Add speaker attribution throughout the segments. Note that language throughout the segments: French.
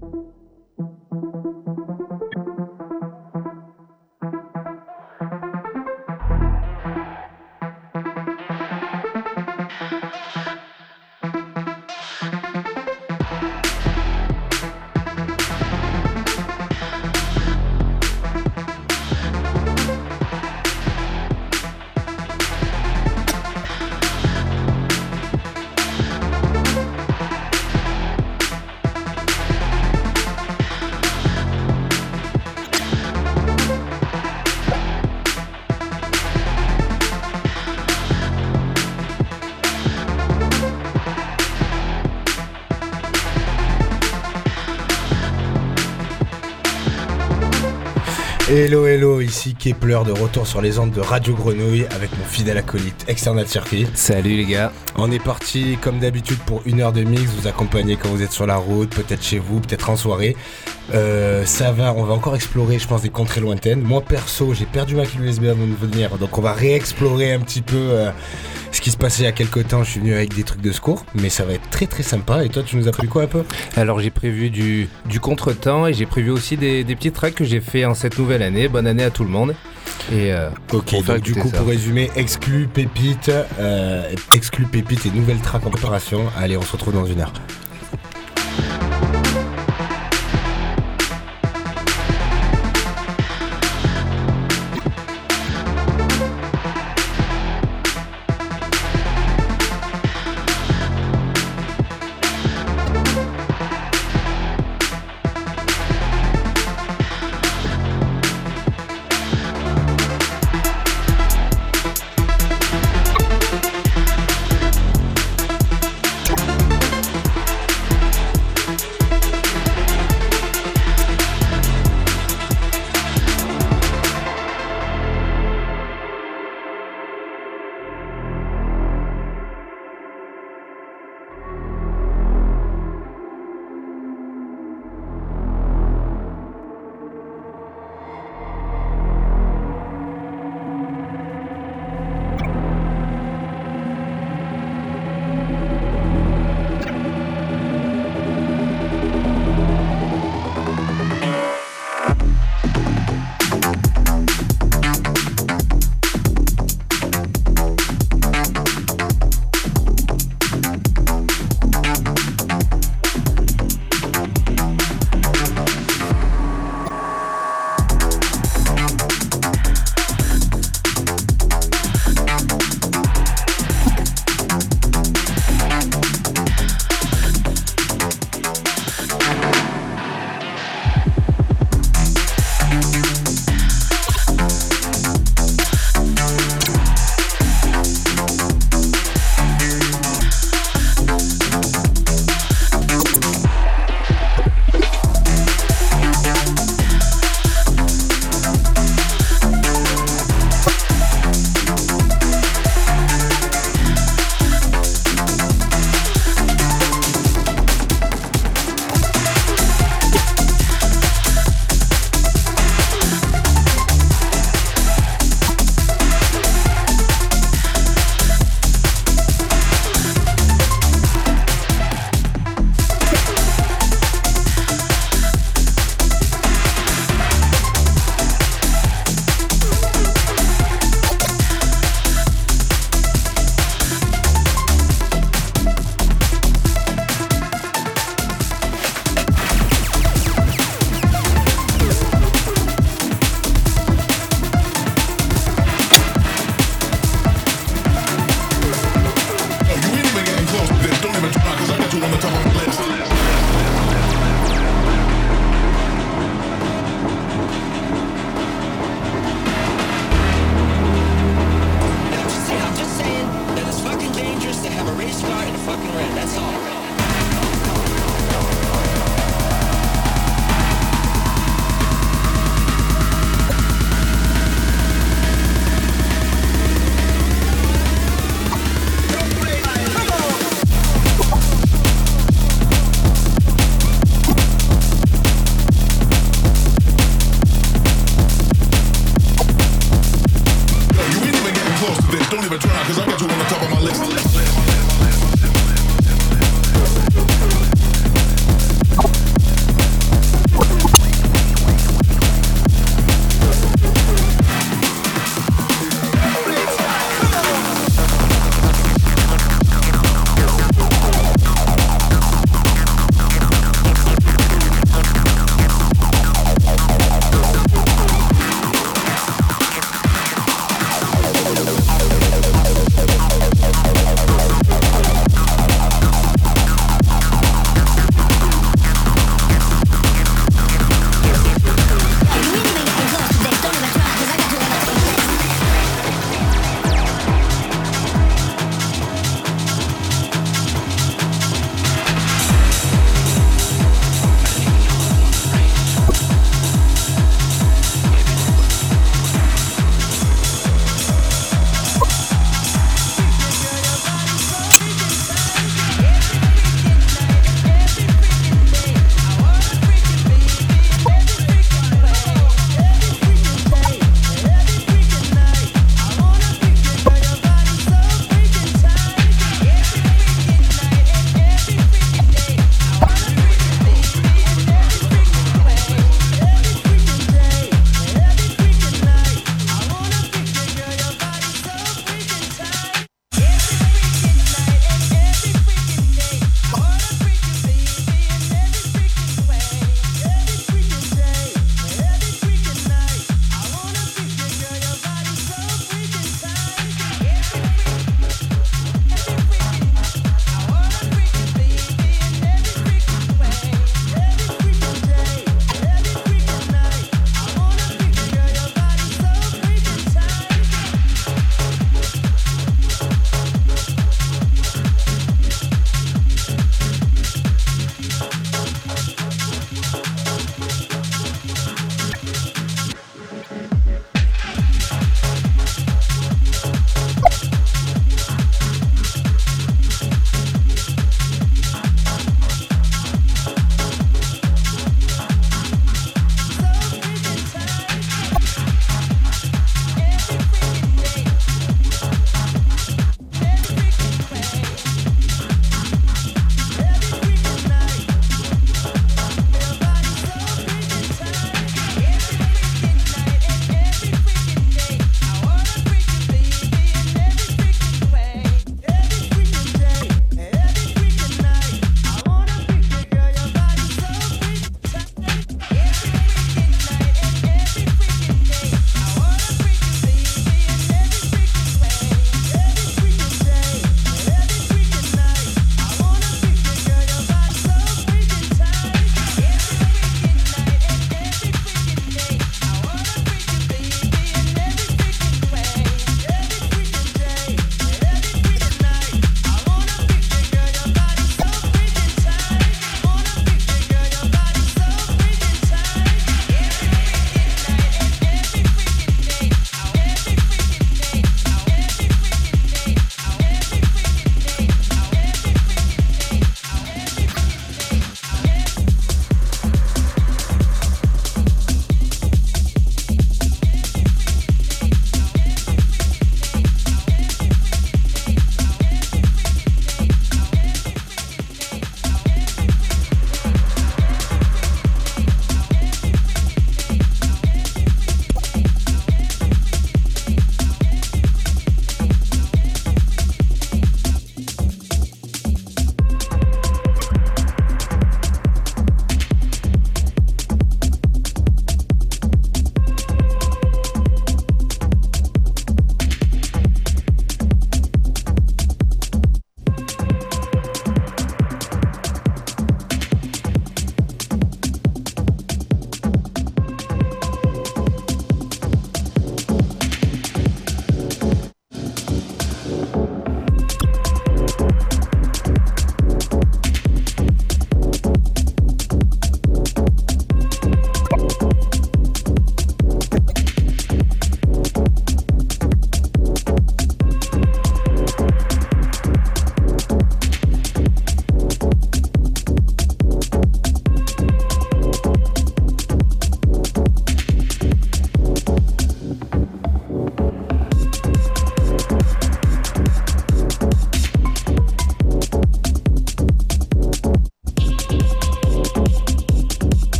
Speaker 1: you Hello hello, ici Kepler de retour sur les ondes de Radio Grenouille avec mon fidèle acolyte External Circuit.
Speaker 2: Salut les gars.
Speaker 1: On est parti comme d'habitude pour une heure de mix, vous accompagner quand vous êtes sur la route, peut-être chez vous, peut-être en soirée. Euh, ça va, on va encore explorer, je pense, des contrées lointaines. Moi perso, j'ai perdu ma clé USB avant de venir, donc on va réexplorer un petit peu euh, ce qui se passait il y a quelques temps. Je suis venu avec des trucs de secours, mais ça va être très très sympa. Et toi, tu nous as pris quoi un peu?
Speaker 2: Alors j'ai prévu du, du contretemps et j'ai prévu aussi des, des petits tracks que j'ai fait en cette nouvelle année. Bonne année à tout le monde. Et euh,
Speaker 1: Ok, donc du coup,
Speaker 2: ça.
Speaker 1: pour résumer, exclu pépite, euh, exclu pépite et nouvelle track en préparation. Allez, on se retrouve dans une heure.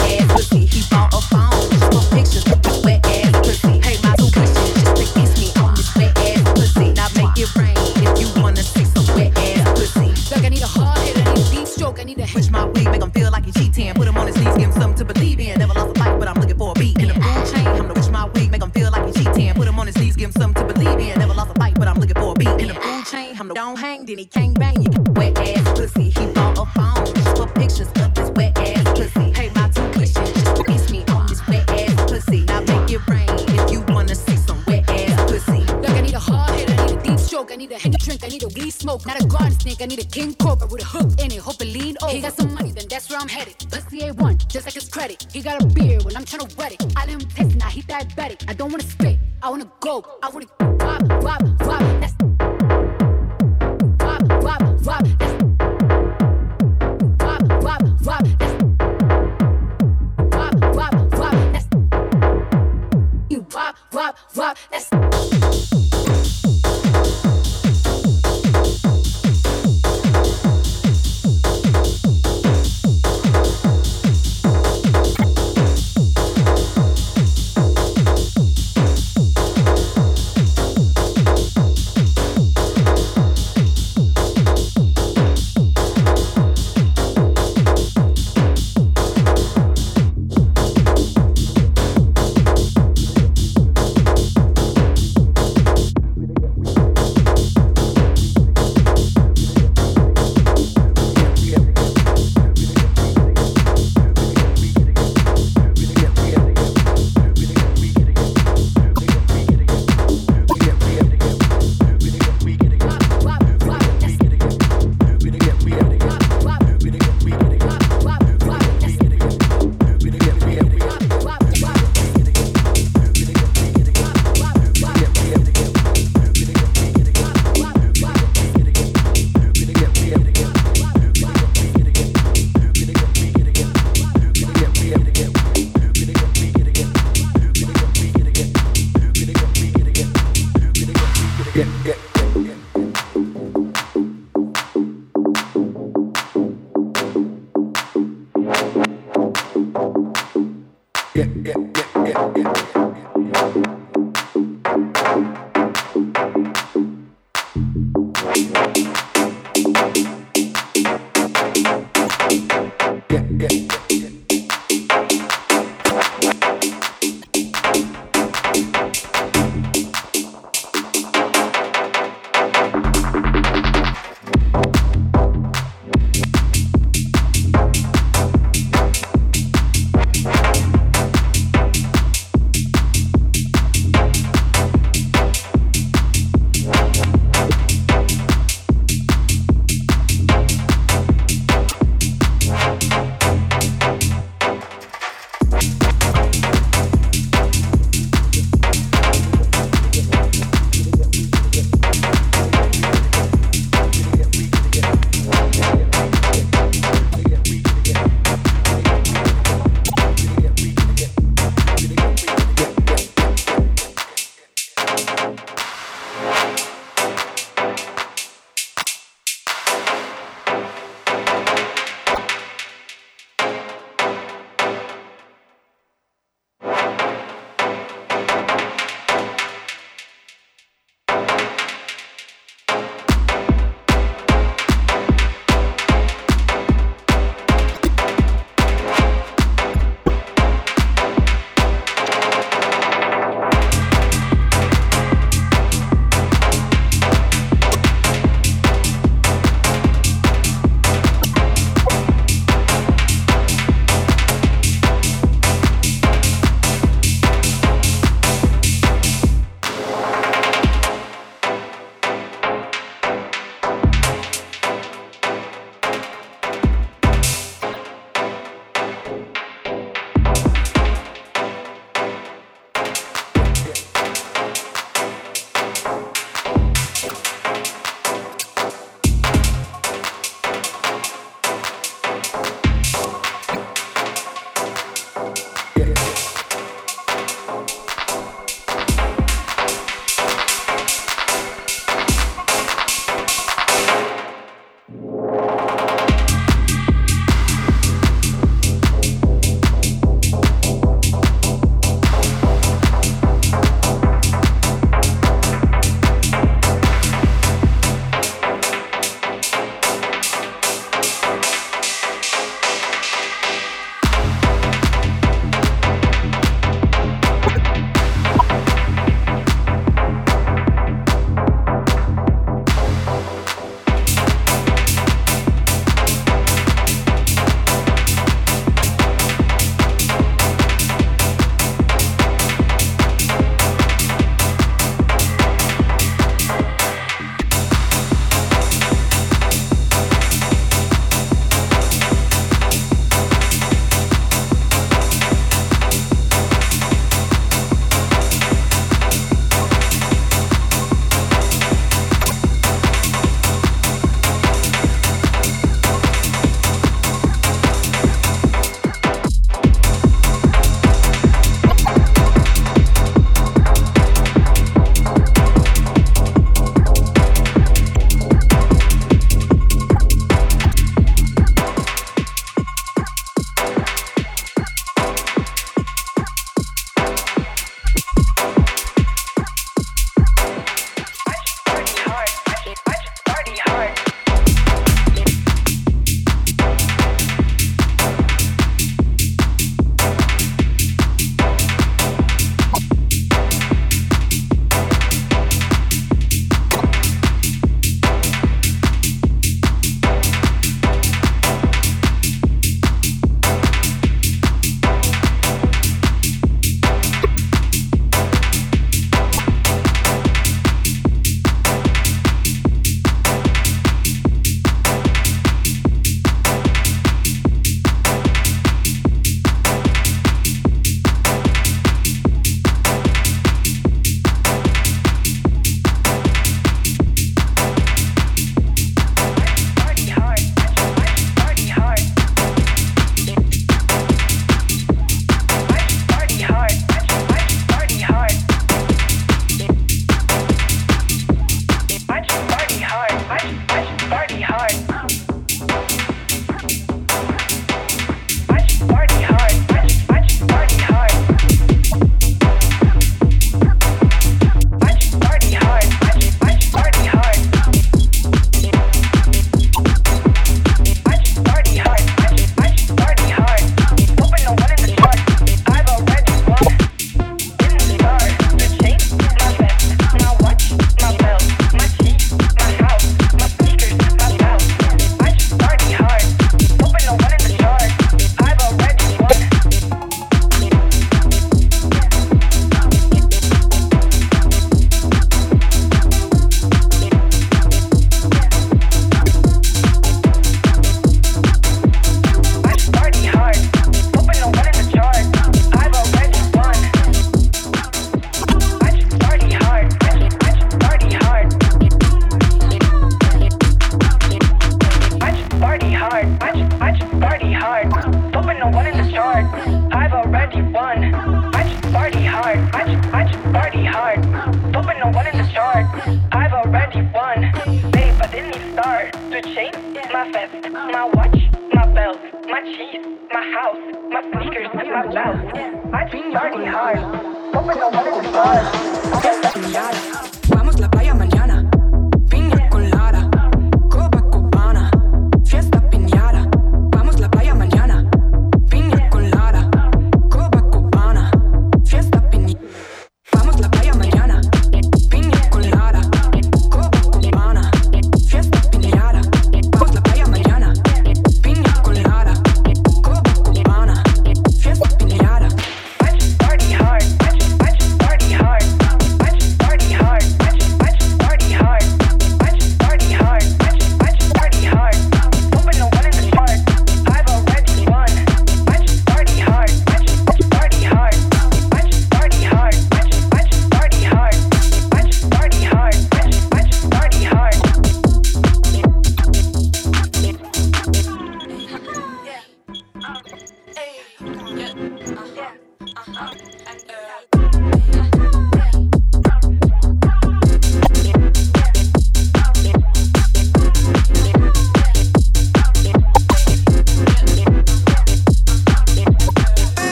Speaker 3: ass pussy. He bought a phone. got a beard when I'm
Speaker 4: tryna wet it.